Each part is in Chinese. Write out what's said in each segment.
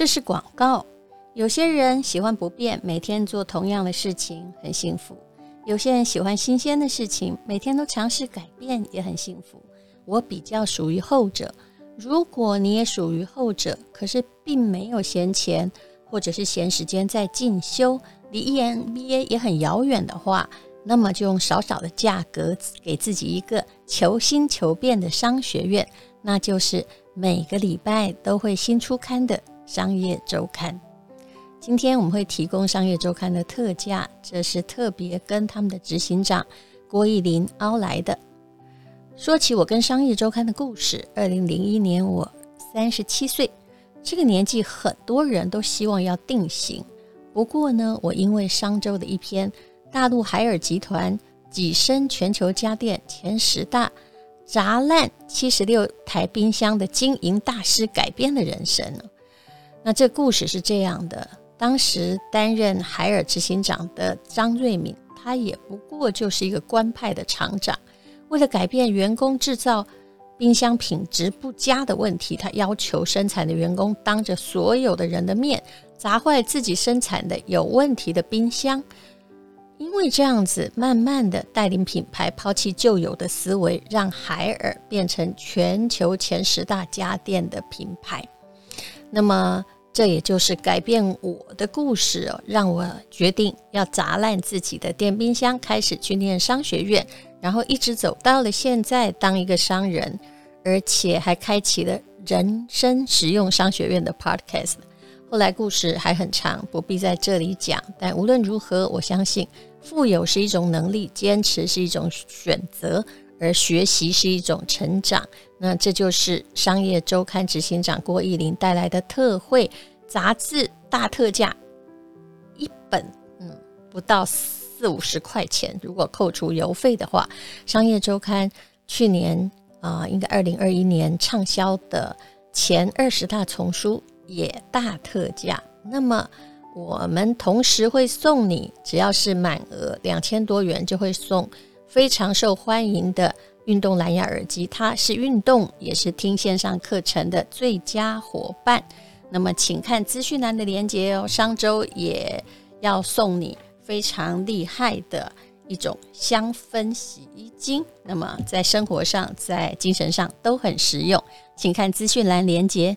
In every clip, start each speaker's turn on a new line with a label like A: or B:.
A: 这是广告。有些人喜欢不变，每天做同样的事情，很幸福；有些人喜欢新鲜的事情，每天都尝试改变，也很幸福。我比较属于后者。如果你也属于后者，可是并没有闲钱，或者是闲时间在进修，离 EMBA 也很遥远的话，那么就用少少的价格给自己一个求新求变的商学院，那就是每个礼拜都会新出刊的商业周刊。今天我们会提供商业周刊的特价，这是特别跟他们的执行长郭奕霖凹来的。说起我跟商业周刊的故事，二零零一年我三十七岁，这个年纪很多人都希望要定型。不过呢，我因为商周的一篇大陆海尔集团跻身全球家电前十大，砸烂七十六台冰箱的经营大师改变了人生。那这故事是这样的：当时担任海尔执行长的张瑞敏，他也不过就是一个官派的厂长。为了改变员工制造冰箱品质不佳的问题，他要求生产的员工当着所有的人的面砸坏自己生产的有问题的冰箱。因为这样子，慢慢的带领品牌抛弃旧有的思维，让海尔变成全球前十大家电的品牌。那么，这也就是改变我的故事哦，让我决定要砸烂自己的电冰箱，开始去念商学院。然后一直走到了现在，当一个商人，而且还开启了人生实用商学院的 podcast。后来故事还很长，不必在这里讲。但无论如何，我相信富有是一种能力，坚持是一种选择，而学习是一种成长。那这就是商业周刊执行长郭奕霖带来的特惠杂志大特价，一本，嗯，不到四五十块钱，如果扣除邮费的话，《商业周刊》去年啊、应该二零二一年畅销的前二十大丛书也大特价。那么我们同时会送你，只要是满额两千多元，就会送非常受欢迎的运动蓝牙耳机。它是运动也是听线上课程的最佳伙伴。那么请看资讯栏的连接哦。上周也要送你。非常厉害的一种香氛洗衣精，那么在生活上、在精神上都很实用，请看资讯栏连接。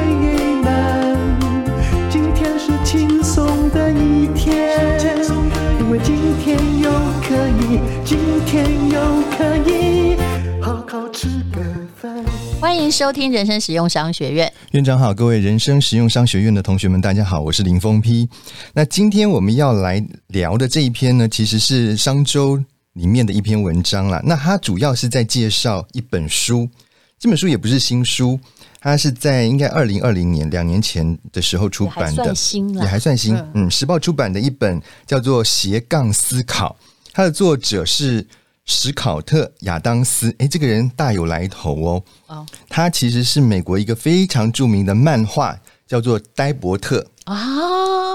B: 天又可以好好吃个饭。
A: 欢迎收听人生实用商学院。
C: 院长好，各位人生实用商学院的同学们，大家好，我是林峰丕。那今天我们要来聊的这一篇呢，其实是商周里面的一篇文章啦。那它主要是在介绍一本书，这本书也不是新书，它是在应该二零二零年两年前的时候出版的，也还算新，也还算新。嗯，时报出版的一本叫做《斜杠思考》，它的作者是。史考特·亚当斯，哎，这个人大有来头哦。哦，他其实是美国一个非常著名的漫画，叫做呆伯特啊。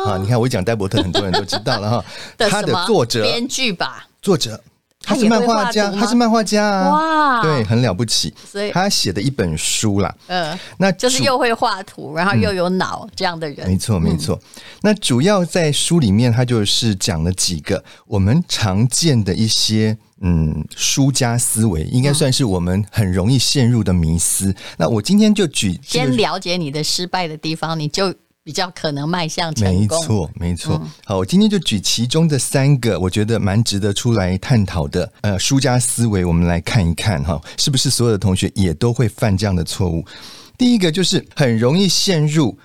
C: 啊，你看我一讲呆伯特，很多人都知道了哈。他的作者、
A: 编剧吧，
C: 作者。他是漫画家，他是漫画家啊！哇，对，很了不起。所以他写的一本书啦，嗯，那
A: 就是又会画图，然后又有脑这样的人。
C: 没错，没错。那主要在书里面，他就是讲了几个我们常见的一些嗯输家思维，应该算是我们很容易陷入的迷思。那我今天就举
A: 先了解你的失败的地方，你就。比较可能迈向成功。
C: 没错，没错。嗯、好，我今天就举其中的三个，我觉得蛮值得出来探讨的。呃，输家思维，我们来看一看哈，是不是所有的同学也都会犯这样的错误？第一个就是很容易陷入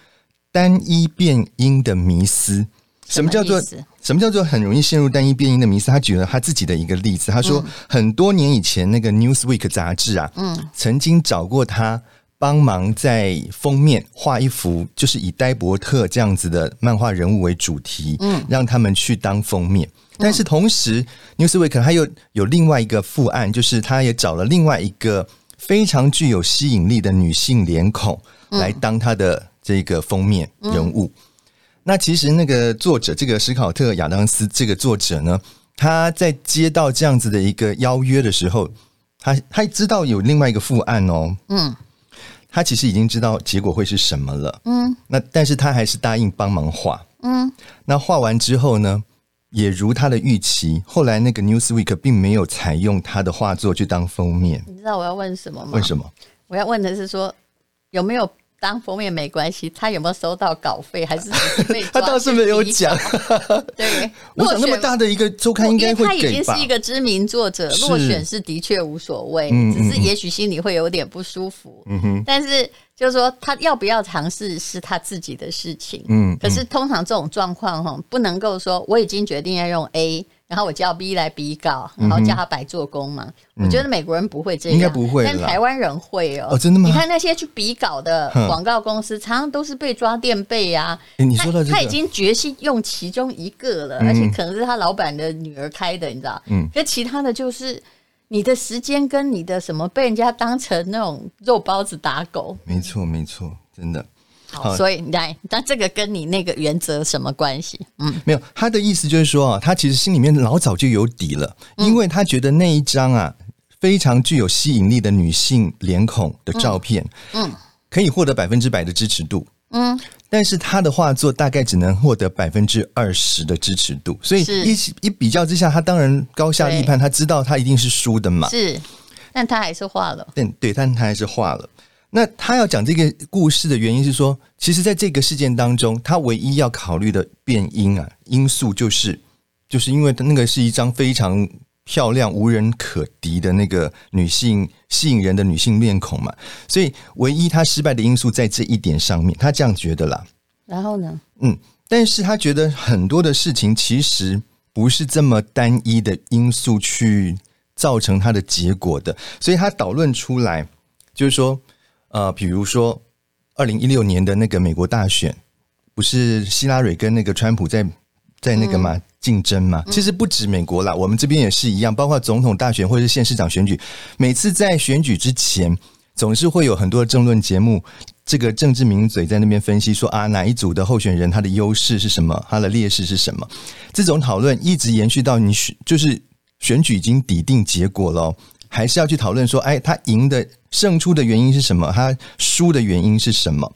C: 单一变音的迷思。什么叫做什么叫做很容易陷入单一变音的迷思？他举了他自己的一个例子，他说很多年以前那个 Newsweek 杂志啊，嗯，曾经找过他。帮忙在封面画一幅，就是以呆伯特这样子的漫画人物为主题，嗯，让他们去当封面。但是同时，Newsweek 他又有另外一个副案，就是他也找了另外一个非常具有吸引力的女性脸孔来当他的这个封面人物。那其实那个作者，这个史考特·亚当斯这个作者呢，他在接到这样子的一个邀约的时候，他他知道有另外一个副案哦，嗯，他其实已经知道结果会是什么了，嗯，那但是他还是答应帮忙画，嗯，那画完之后呢，也如他的预期，后来那个 Newsweek 并没有采用他的画作去当封面。
D: 你知道我要问什么吗？
C: 为什么？
D: 我要问的是说有没有？当封面没关系，他有没有收到稿费？还是
C: 他倒是没有讲。
D: 对，
C: 我想那么大的一个周刊应该会。
D: 他已经是一个知名作者，落选是的确无所谓，嗯、只是也许心里会有点不舒服。嗯哼，但是就是说他要不要尝试是他自己的事情。嗯，可是通常这种状况哈，不能够说我已经决定要用 A。然后我叫 B 来比稿，然后叫他白做工嘛。嗯、我觉得美国人不会这样，
C: 应该不会，
D: 但台湾人会哦。
C: 哦，真的吗？
D: 你看那些去比稿的广告公司，常常都是被抓垫背啊。
C: 你说的、这个、
D: 他已经决心用其中一个了，嗯、而且可能是他老板的女儿开的，你知道？嗯。那其他的就是你的时间跟你的什么被人家当成那种肉包子打狗。
C: 没错，没错，真的。
D: 好，所以来，那这个跟你那个原则什么关系？嗯，
C: 没有，他的意思就是说啊，他其实心里面老早就有底了，因为他觉得那一张啊非常具有吸引力的女性脸孔的照片，嗯，可以获得百分之百的支持度，嗯，但是他的画作大概只能获得百分之二十的支持度，所以一一比较之下，他当然高下立判，他知道他一定是输的嘛，
D: 是，但他还是画了，
C: 对对，但他还是画了。那他要讲这个故事的原因是说，其实在这个事件当中，他唯一要考虑的变因啊因素就是，就是因为那个是一张非常漂亮、无人可敌的那个女性吸引人的女性面孔嘛，所以唯一他失败的因素在这一点上面，他这样觉得啦。
D: 然后呢？
C: 嗯，但是他觉得很多的事情其实不是这么单一的因素去造成他的结果的，所以他导论出来就是说。呃，比如说，二零一六年的那个美国大选，不是希拉蕊跟那个川普在在那个嘛竞争嘛？其实不止美国啦，我们这边也是一样，包括总统大选或者是县市长选举，每次在选举之前，总是会有很多政论节目，这个政治名嘴在那边分析说啊，哪一组的候选人他的优势是什么，他的劣势是什么？这种讨论一直延续到你选，就是选举已经抵定结果了。还是要去讨论说，哎，他赢的胜出的原因是什么？他输的原因是什么？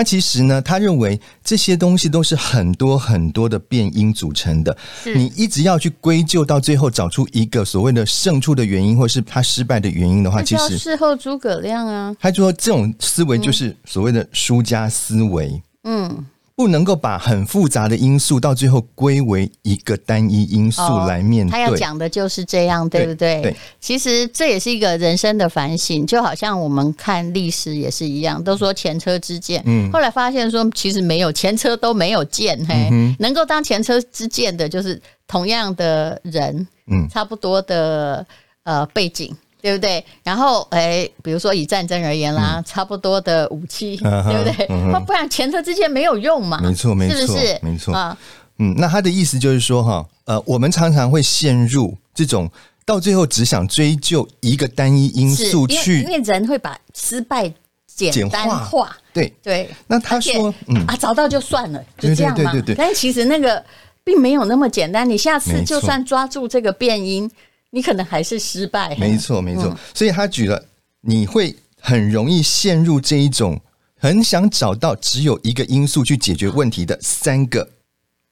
C: 那其实呢，他认为这些东西都是很多很多的变因组成的。你一直要去归咎到最后，找出一个所谓的胜出的原因，或是他失败的原因的话，其实
D: 事后诸葛亮啊，
C: 他说这种思维就是所谓的输家思维。嗯。不能够把很复杂的因素到最后归为一个单一因素来面对。哦，他要
D: 讲的就是这样，对不对？对。其实这也是一个人生的反省，就好像我们看历史也是一样，都说前车之鉴，嗯，后来发现说其实没有前车都没有鉴，嘿，嗯，能够当前车之鉴的，就是同样的人，嗯，差不多的呃背景。对不对？然后，哎，比如说以战争而言啦，嗯、差不多的武器，嗯、对不对？那、嗯、不然前车之鉴没有用嘛？
C: 没错，没错，是不是？没错啊。嗯，那他的意思就是说，哈，呃，我们常常会陷入这种到最后只想追究一个单一因素去，
D: 因为，因为人会把失败简单化。化对对。那他说，嗯啊，找到就算了，就这样嘛。对对对对对。但其实那个并没有那么简单。你下次就算抓住这个变因。你可能还是失败。
C: 没错，没错。嗯、所以他举了，你会很容易陷入这一种很想找到只有一个因素去解决问题的三个，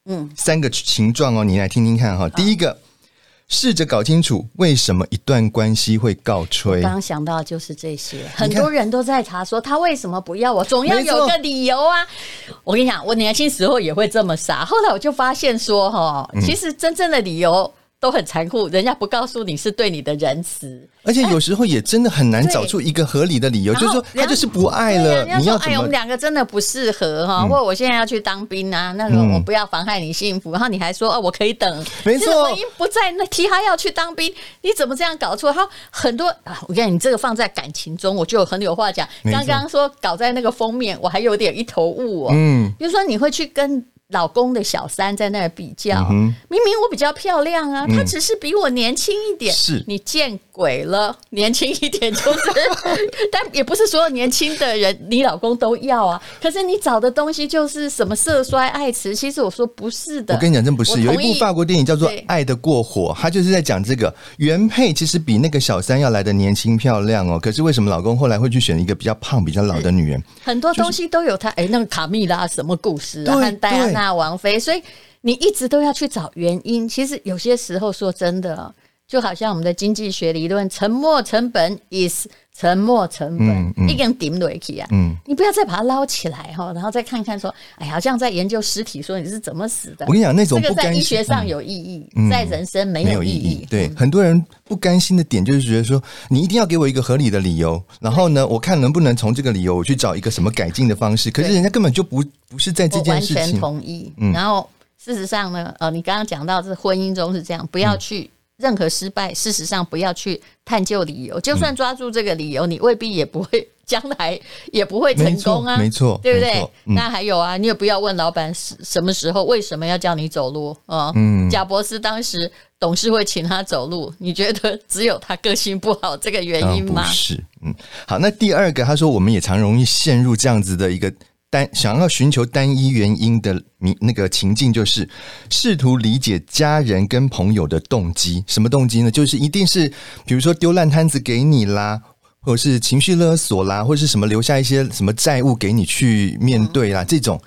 C: 嗯，三个情状哦。你来听听看哈。好第一个，试着搞清楚为什么一段关系会告吹。
D: 刚刚想到就是这些，很多人都在查说他为什么不要我，总要有个理由啊。我跟你讲，我年轻时候也会这么傻，后来我就发现说哈，其实真正的理由。都很残酷，人家不告诉你是对你的仁慈，
C: 而且有时候也真的很难找出一个合理的理由，就是说他就是不爱了。你要哎，
D: 我们两个真的不适合哈，或者我现在要去当兵啊，那个我不要妨害你幸福，然后你还说哦，我可以等，
C: 没错，
D: 婚姻不在那提他要去当兵，你怎么这样搞错？他很多啊，我跟你，你这个放在感情中，我就很有话讲。刚刚说搞在那个封面，我还有点一头雾哦，嗯，比如说你会去跟。老公的小三在那儿比较，明明我比较漂亮啊，他只是比我年轻一点。是你见鬼了，年轻一点就是，但也不是所有年轻的人你老公都要啊。可是你找的东西就是什么色衰爱弛，其实我说不是的。
C: 我跟你讲，真不是。有一部法国电影叫做《爱的过火》，他就是在讲这个原配其实比那个小三要来的年轻漂亮哦。可是为什么老公后来会去选一个比较胖、比较老的女人？
D: 很多东西都有他。哎，那个卡蜜拉什么故事啊？和戴安娜。王妃，所以你一直都要去找原因。其实有些时候说真的，就好像我们的经济学理论，沉没成本 is 沉没成本，一根顶落去啊。嗯，你不要再把它捞起来哈，然后再看看说，哎呀，好像在研究尸体，说你是怎么死的。
C: 我跟你讲，那种不甘心，
D: 在医学上有意义，嗯、在人生没有意义。
C: 对，嗯、很多人不甘心的点就是觉得说，你一定要给我一个合理的理由，然后呢，我看能不能从这个理由我去找一个什么改进的方式。可是人家根本就不不是在这件事情。
D: 完全同意。嗯、然后事实上呢，呃，你刚刚讲到这婚姻中是这样，不要去。任何失败，事实上不要去探究理由。就算抓住这个理由，嗯、你未必也不会将来也不会成功啊，
C: 没错，
D: 对不对？嗯、那还有啊，你也不要问老板什什么时候为什么要叫你走路啊？嗯，贾伯斯当时董事会请他走路，你觉得只有他个性不好这个原因
C: 吗？是，嗯，好，那第二个，他说我们也常容易陷入这样子的一个。单想要寻求单一原因的那个情境，就是试图理解家人跟朋友的动机。什么动机呢？就是一定是，比如说丢烂摊子给你啦，或者是情绪勒索啦，或者是什么留下一些什么债务给你去面对啦。嗯、这种，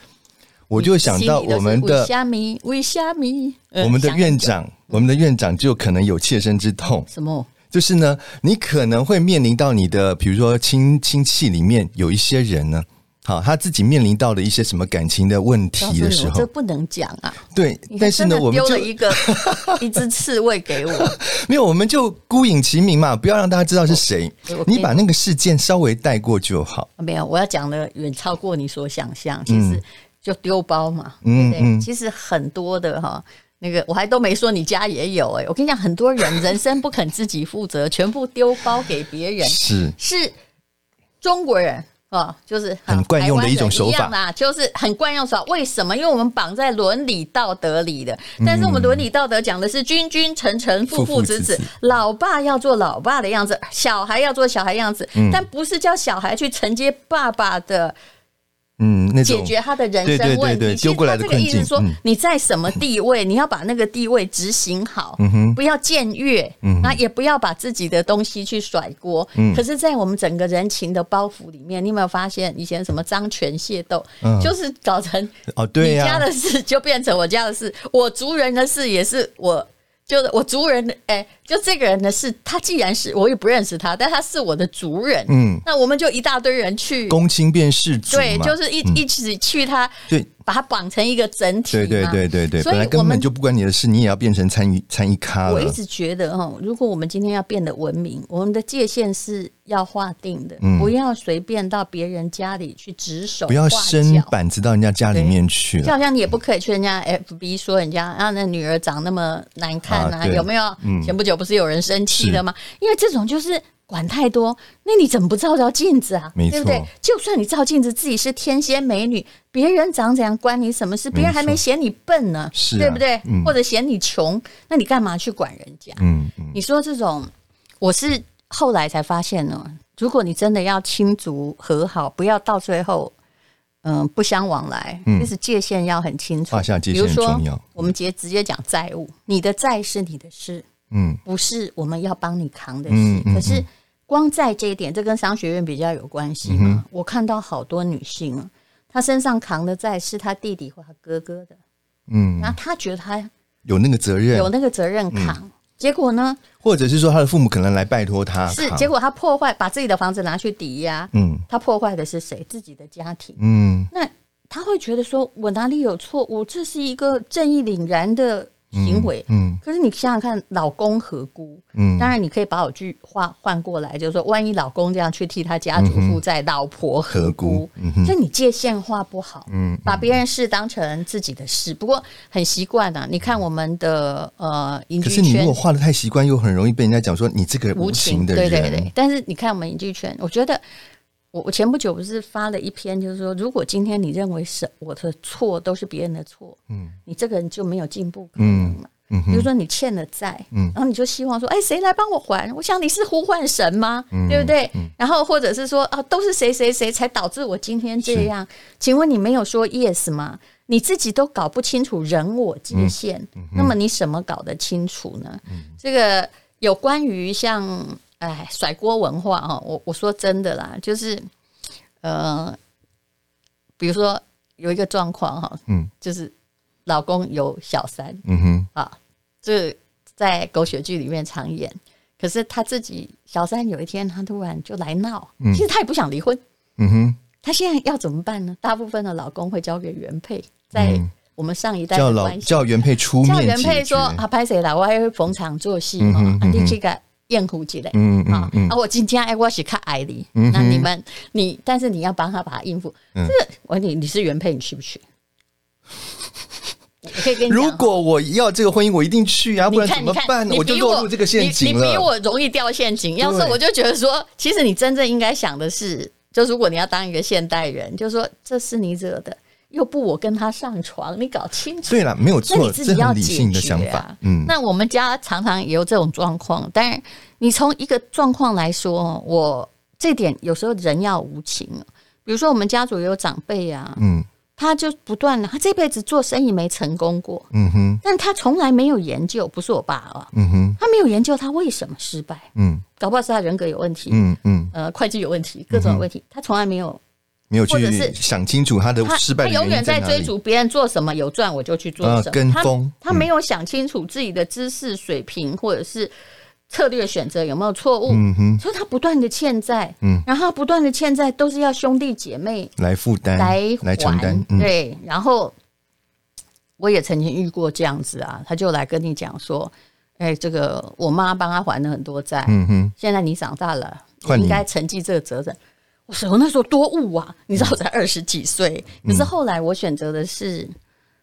C: 我就想到我们的
D: 虾米，为虾米，
C: 我们的院长，我们的院长就可能有切身之痛。
D: 什么？
C: 就是呢，你可能会面临到你的，比如说亲亲戚里面有一些人呢。好，他自己面临到的一些什么感情的问题的时候，
D: 这不能讲啊。
C: 对，但是呢，我们丢
D: 了一个 一只刺猬给我，
C: 没有，我们就孤影其名嘛，不要让大家知道是谁。你把那个事件稍微带过就好。
D: 没有，我要讲的远超过你所想象。其实就丢包嘛，嗯、对不对？其实很多的哈，那个我还都没说，你家也有哎、欸。我跟你讲，很多人人生不肯自己负责，全部丢包给别人，是是中国人。哦，就是
C: 很惯用的一种手法
D: 啦，就是很惯用手法。为什么？因为我们绑在伦理道德里的，但是我们伦理道德讲的是君君臣臣父父子子，老爸要做老爸的样子，小孩要做小孩样子，但不是叫小孩去承接爸爸的。
C: 嗯，那
D: 解决他的人生问题，
C: 丢过来的困境。
D: 其实他这个意思说，你在什么地位，你要把那个地位执行好，不要僭越，那也不要把自己的东西去甩锅。可是，在我们整个人情的包袱里面，你有没有发现，以前什么张权械斗，就是搞成哦，对，你家的事就变成我家的事，我族人的事也是我。就是我族人，哎、欸，就这个人呢，是他既然是我也不认识他，但他是我的族人，嗯，那我们就一大堆人去
C: 公亲变世族，
D: 对，就是一、嗯、一起去他，对。把它绑成一个整体，
C: 对对对对对，本来根本就不关你的事，你也要变成参与参与咖了。
D: 我一直觉得哈，如果我们今天要变得文明，我们的界限是要划定的，不要随便到别人家里去指手，
C: 不要伸板子到人家家里面去。
D: 就好像你也不可以去人家 FB 说人家啊，那女儿长那么难看啊，有没有？前不久不是有人生气了吗？因为这种就是。管太多，那你怎么不照照镜子啊？没错，对不对？就算你照镜子，自己是天仙美女，别人长怎样关你什么事？别人还没嫌你笨呢，是对不对？或者嫌你穷，那你干嘛去管人家？嗯嗯。你说这种，我是后来才发现呢。如果你真的要亲族和好，不要到最后，嗯，不相往来，就是界限要很清楚。
C: 画下界限很重要。
D: 我们直接直接讲债务，你的债是你的事，嗯，不是我们要帮你扛的事，可是。光在这一点，这跟商学院比较有关系嘛？嗯、我看到好多女性，她身上扛的债是她弟弟或她哥哥的，嗯，然后她觉得她
C: 有那个责任，
D: 有那个责任扛，嗯、结果呢？
C: 或者是说她的父母可能来拜托她，
D: 是结果她破坏，把自己的房子拿去抵押，嗯，她破坏的是谁？自己的家庭，嗯，那他会觉得说，我哪里有错？我这是一个正义凛然的行为，
C: 嗯，
D: 可是你想想看，老公何辜？嗯，当然你可以把我句话换过来，就是说，万一老公这样去替他家族负债，老婆何辜？所以你界限画不好，嗯，把别人事当成自己的事。不过很习惯啊，你看我们的呃，
C: 可是你如果画的太习惯，又很容易被人家讲说你这个无情的人。
D: 对对对。但是你看我们影剧圈，我觉得。我我前不久不是发了一篇，就是说，如果今天你认为是我的错都是别人的错，嗯，你这个人就没有进步可能了。嗯，比如说你欠了债，嗯，然后你就希望说，哎，谁来帮我还？我想你是呼唤神吗？嗯，对不对？嗯，然后或者是说，啊，都是谁谁谁才导致我今天这样？请问你没有说 yes 吗？你自己都搞不清楚人我界限，那么你什么搞得清楚呢？这个有关于像。哎，甩锅文化哈，我我说真的啦，就是，呃，比如说有一个状况哈，嗯，就是老公有小三，嗯哼，啊，这在狗血剧里面常演，可是他自己小三有一天他突然就来闹，其实他也不想离婚，嗯哼，他现在要怎么办呢？大部分的老公会交给原配，在我们上一代叫老
C: 叫原配出面，叫
D: 原配说啊，拍谁了？我还会逢场作戏嘛，啊，你这个。厌苦之类，嗯嗯嗯，啊，我今天哎，我是看爱你，那你们你，但是你要帮他把他应付。这我问你，你是原配，你去不去？可以跟你讲，
C: 如果我要这个婚姻，我一定去啊，不然怎么办？我就落入这个陷阱了。
D: 你比我容易掉陷阱。要是我就觉得说，其实你真正应该想的是，就如果你要当一个现代人，就是说这是你惹的。又不我跟他上床，你搞清楚。
C: 对了，没有错，
D: 那你自己要
C: 理性的想法。
D: 嗯，那我们家常常也有这种状况，但是你从一个状况来说，我这点有时候人要无情。比如说我们家族有长辈啊，嗯，他就不断的，他这辈子做生意没成功过，嗯哼，但他从来没有研究，不是我爸啊，嗯哼，他没有研究他为什么失败，嗯，搞不好是他人格有问题，嗯嗯，呃，会计有问题，各种问题，他从来没有。
C: 没有去想清楚他的失败永远在追逐别人做什么有赚我就去做什么，跟风。
D: 他没有想清楚自己的知识水平或者是策略选择有没有错误。嗯哼，所以他不断的欠债，嗯，然后不断的欠债都是要兄弟姐妹
C: 来负担
D: 来
C: 来承担。
D: 对，然后我也曾经遇过这样子啊，他就来跟你讲说，哎，这个我妈帮他还了很多债，嗯哼，现在你长大了，你应该承继这个责任。我那时候多悟啊！你知道我才二十几岁，可是后来我选择的是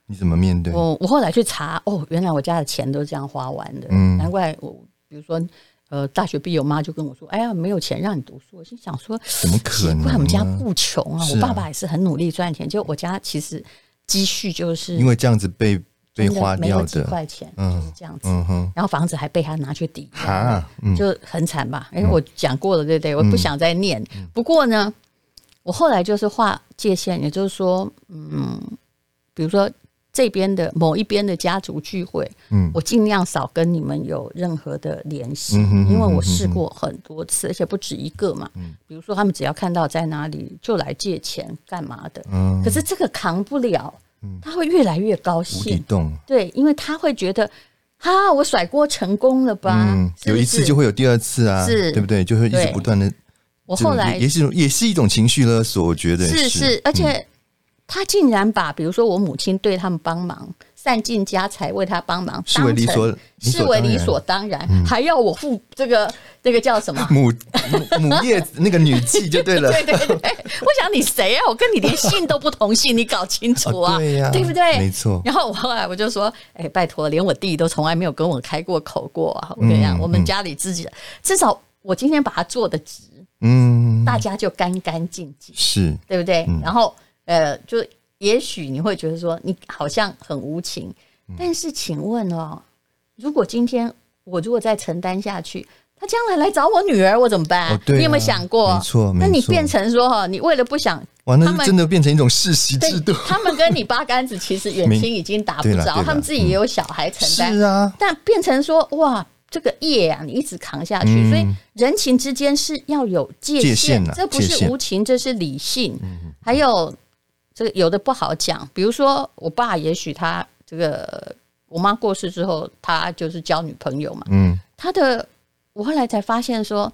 C: 你怎么面对？
D: 我我后来去查，哦，原来我家的钱都是这样花完的。嗯，难怪我比如说呃，大学毕业，我妈就跟我说：“哎呀，没有钱让你读书。”我心想说：“
C: 怎么可能？
D: 我们家不穷啊！我爸爸也是很努力赚钱，就我家其实积蓄就是
C: 因为这样子被。被花掉的
D: 几块钱，就是这样子。然后房子还被他拿去抵押，就很惨吧？因为我讲过了，对不对？我不想再念。不过呢，我后来就是划界限，也就是说，嗯，比如说这边的某一边的家族聚会，嗯，我尽量少跟你们有任何的联系，因为我试过很多次，而且不止一个嘛。比如说他们只要看到在哪里就来借钱干嘛的，可是这个扛不了。他会越来越高兴，对，因为他会觉得，哈，我甩锅成功了吧？
C: 有一次就会有第二次啊，是，对不对？就会一直不断的。
D: 我后来
C: 也是也是一种情绪勒索，我觉得
D: 是是，而且他竟然把，比如说我母亲对他们帮忙。散尽家财为他帮忙，
C: 视为理所
D: 视为理所当然，还要我付这个这个叫什么
C: 母母业那个女婿就对了。
D: 对对对，我想你谁啊？我跟你连姓都不同姓，你搞清楚啊，对呀，对不对？
C: 没错。
D: 然后我后来我就说，哎，拜托，连我弟都从来没有跟我开过口过啊！我跟你讲，我们家里自己至少我今天把他做的直，嗯，大家就干干净净，
C: 是
D: 对不对？然后呃，就。也许你会觉得说你好像很无情，但是请问哦，如果今天我如果再承担下去，他将来来找我女儿，我怎么办？
C: 哦对啊、
D: 你有没有想过？
C: 没错，
D: 那你变成说哈，你为了不想，
C: 哇，那真的变成一种世袭制度。
D: 他们跟你八竿子其实远亲已经打不着，他们自己也有小孩承担，
C: 是啊。
D: 但变成说哇，这个业啊，你一直扛下去，嗯、所以人情之间是要有界限，界限啊、这不是无情，这是理性。嗯、还有。这个有的不好讲，比如说我爸，也许他这个我妈过世之后，他就是交女朋友嘛。嗯，他的我后来才发现说，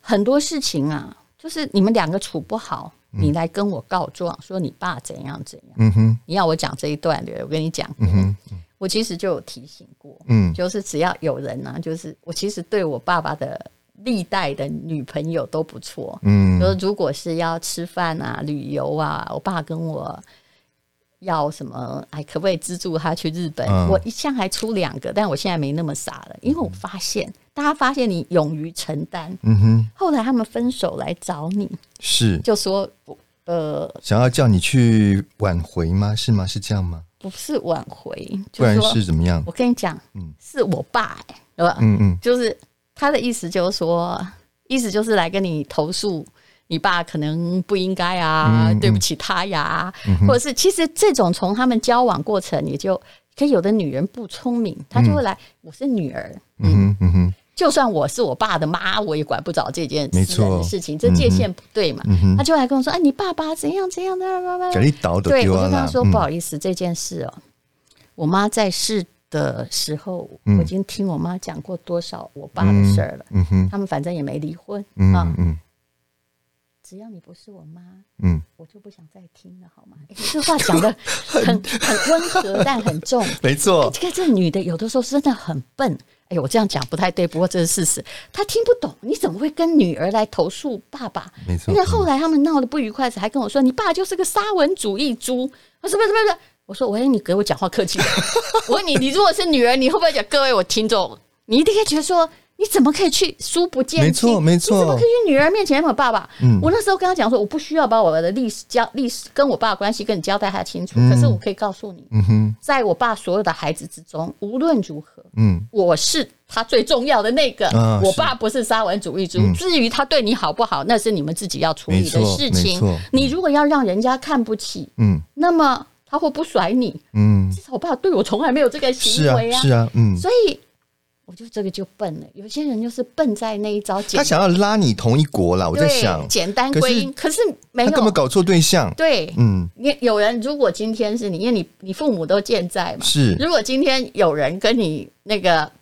D: 很多事情啊，就是你们两个处不好，你来跟我告状说你爸怎样怎样。嗯哼，你要我讲这一段对，我跟你讲。嗯哼，我其实就有提醒过，
C: 嗯，
D: 就是只要有人呢、啊，就是我其实对我爸爸的历代的女朋友都不错，
C: 嗯，
D: 就是如果是要吃饭啊、旅游啊，我爸跟我要什么，哎，可不可以资助他去日本？
C: 嗯
D: 我一向还出两个，但我现在没那么傻了，因为我发现大家发现你勇于承担，
C: 嗯哼，
D: 后来他们分手来找你，
C: 是
D: 就说呃，
C: 想要叫你去挽回吗？是吗？是这样吗？
D: 不是挽回，
C: 不然
D: 是
C: 怎么样？
D: 我跟你讲，
C: 嗯
D: 是我爸、欸，对吧？
C: 嗯嗯
D: 就是他的意思，就是说，意思就是来跟你投诉，你爸可能不应该啊，对不起他呀，
C: 嗯
D: 或者是其实这种从他们交往过程，你就可以有的女人不聪明，她就会来，我是女儿，
C: 嗯哼嗯。哼。
D: 就算我是我爸的妈，我也管不着这件
C: 没
D: 私人的事情，这界限不对嘛。
C: 嗯哼。
D: 他就来跟我说：“哎，你爸爸怎样怎样的。”
C: 给你倒的
D: 对，我就跟他说：“
C: 嗯
D: 不好意思，这件事哦，我妈在世的时候，
C: 嗯
D: 我已经听我妈讲过多少我爸的事儿了。
C: 嗯哼
D: 他们反正也没离婚
C: 嗯
D: 啊。
C: 嗯
D: 只要你不是我妈，
C: 嗯，
D: 我就不想再听了，好吗？哎 这话讲的很 很温和，但很重。
C: 没错，
D: 这个这女的有的时候真的很笨。哎呦，我这样讲不太对，不过这是事实。她听不懂，你怎么会跟女儿来投诉爸爸？
C: 没错
D: 因为后来他们闹得不愉快时，还跟我说：“你爸就是个沙文主义猪。”我说：“不是不是不是。”我说：“喂，你给我讲话客气。我问你，你如果是女儿，你会不会讲？各位我听众，你一定会觉得说。你怎么可以去书不见亲？
C: 没错，没错。
D: 你怎么可以去女儿面前问爸爸？
C: 嗯，
D: 我那时候跟他讲说，我不需要把我的历史交历史跟我爸的关系跟你交代太清楚，
C: 嗯、
D: 可是我可以告诉你，
C: 嗯哼，
D: 在我爸所有的孩子之中，无论如何，
C: 嗯，
D: 我是他最重要的那个。
C: 啊、
D: 我爸不是沙文主义者，嗯、至于他对你好不好，那是你们自己要处理的事情。你如果要让人家看不起，
C: 嗯，
D: 那么他会不甩你，
C: 嗯，
D: 至少我爸对我从来没有这个行为啊，
C: 是啊，是啊，嗯，
D: 所以。我就这个就笨了，有些人就是笨在那一招。
C: 他想要拉你同一国啦，我在想
D: 简单归因，可是没有，
C: 他根本搞错对象。
D: 对，
C: 嗯，
D: 你有人如果今天是你，因为你你父母都健在嘛，
C: 是。
D: 如果今天有人跟你那个。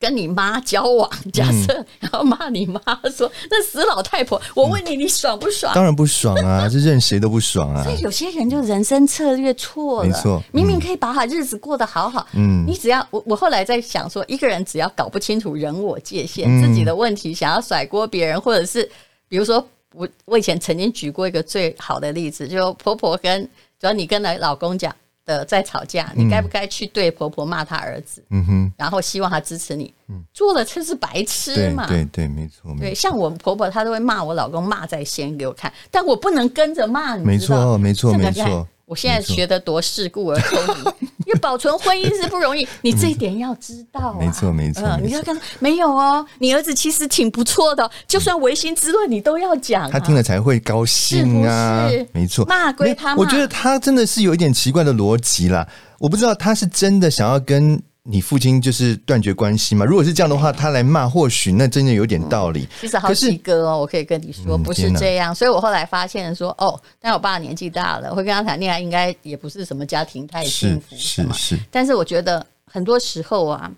D: 跟你妈交往，假设、嗯、然后骂你妈说：“那死老太婆。”我问你，你爽不爽？
C: 当然不爽啊！这任谁都不爽啊！
D: 所以有些人就人生策略错了，
C: 没错，
D: 明明可以把好日子过得好好，嗯，你只要我我后来在想说，一个人只要搞不清楚人我界限，嗯、自己的问题想要甩锅别人，或者是比如说我我以前曾经举过一个最好的例子，就婆婆跟主要你跟老公讲。的在吵架，你该不该去对婆婆骂她儿子？嗯哼，然后希望她支持你。嗯，做了这是白痴嘛？
C: 对对对，没错。
D: 对，像我婆婆，她都会骂我老公，骂在先给我看，但我不能跟着骂你。
C: 没错，没错，没错。
D: 我现在学得多世故而聪明，因为保存婚姻是不容易，你这一点要知道啊。
C: 没错，没错。
D: 你要跟没有哦，你儿子其实挺不错的，就算违心之论，你都要讲。
C: 他听了才会高兴啊，没错。
D: 骂归他骂，
C: 我觉得他真的是有一点奇怪的逻辑啦。我不知道他是真的想要跟你父亲就是断绝关系嘛？如果是这样的话，他来骂，或许那真的有点道理。
D: 其实好几个哦，我可以跟你说，不是这样。所以我后来发现说，哦，但我爸年纪大了，会跟他谈恋爱，应该也不是什么家庭太幸福，
C: 是是是。
D: 但是我觉得很多时候啊，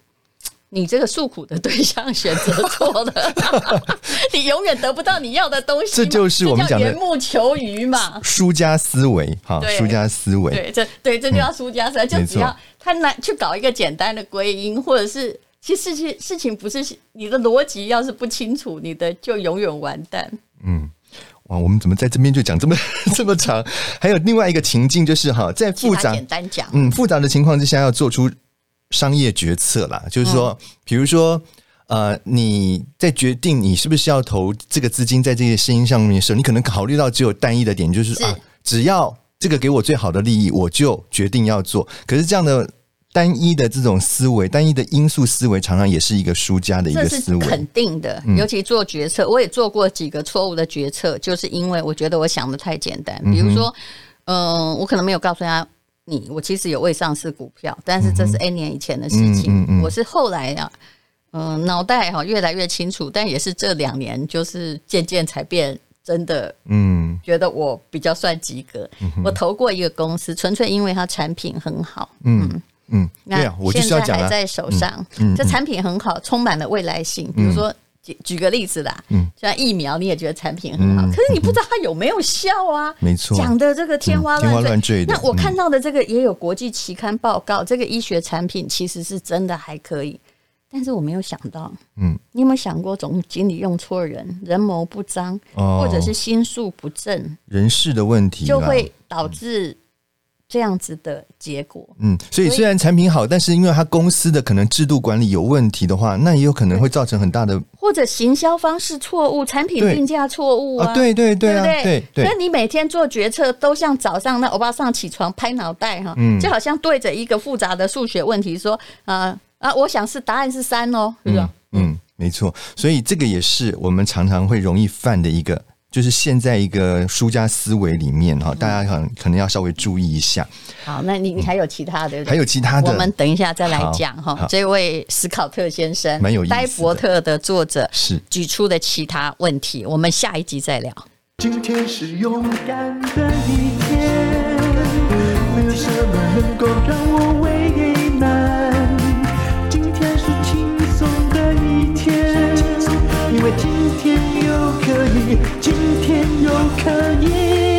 D: 你这个诉苦的对象选择错了，你永远得不到你要的东西。
C: 这就是我们讲的
D: 缘木求鱼嘛，
C: 输家思维哈，输家思维。
D: 对，这对这就叫输家思维，就只要。他难去搞一个简单的归因，或者是其实事情事情不是你的逻辑，要是不清楚，你的就永远完蛋。
C: 嗯，哇，我们怎么在这边就讲这么 这么长？还有另外一个情境就是哈，在复杂
D: 简单讲，
C: 嗯，复杂的情况之下要做出商业决策啦，就是说，嗯、比如说呃，你在决定你是不是要投这个资金在这些声音上面的时候，你可能考虑到只有单一的点，就是，是啊，只要。这个给我最好的利益，我就决定要做。可是这样的单一的这种思维，单一的因素思维，常常也是一个输家的一个思维。
D: 肯定的，尤其做决策，我也做过几个错误的决策，就是因为我觉得我想的太简单。比如说，嗯，我可能没有告诉他你，我其实有未上市股票，但是这是 N 年以前的事情。我是后来啊，嗯，脑袋哈越来越清楚，但也是这两年，就是渐渐才变。真的，嗯，觉得我比较算及格。嗯、我投过一个公司，纯粹因为它产品很好。嗯嗯，那现在还在手上。这产品很好，充满了未来性。比如说举举个例子啦，
C: 嗯，
D: 像疫苗，你也觉得产品很好，
C: 嗯、
D: 可是你不知道它有没有效啊？
C: 没错，
D: 讲的这个天花乱坠、嗯、天花乱坠。那我看到的这个也有国际期刊报告，嗯、这个医学产品其实是真的还可以。但是我没有想到，嗯，你有没有想过总经理用错人，人谋不臧，哦、或者是心术不正，
C: 人事的问题，
D: 就会导致这样子的结果。
C: 嗯，所以虽然产品好，但是因为他公司的可能制度管理有问题的话，那也有可能会造成很大的，
D: 或者行销方式错误，产品定价错误啊，
C: 对对对，对不对？对对。
D: 那你每天做决策都像早上那欧巴桑起床拍脑袋哈，嗯，就好像对着一个复杂的数学问题说啊。呃啊，我想是答案是三哦，是吧？
C: 嗯，没错，所以这个也是我们常常会容易犯的一个，就是现在一个输家思维里面哈，大家可能可能要稍微注意一下。
D: 好，那你你还有其他的？
C: 还有其他的，
D: 我们等一下再来讲哈。这位斯考特先生，
C: 蛮有意思，
D: 呆伯特的作者
C: 是
D: 举出的其他问题，我们下一集再聊。
B: 今天是勇敢的一天，没有什么能够让我为难。今天是轻松的一天因为今天又可以，今天又可以。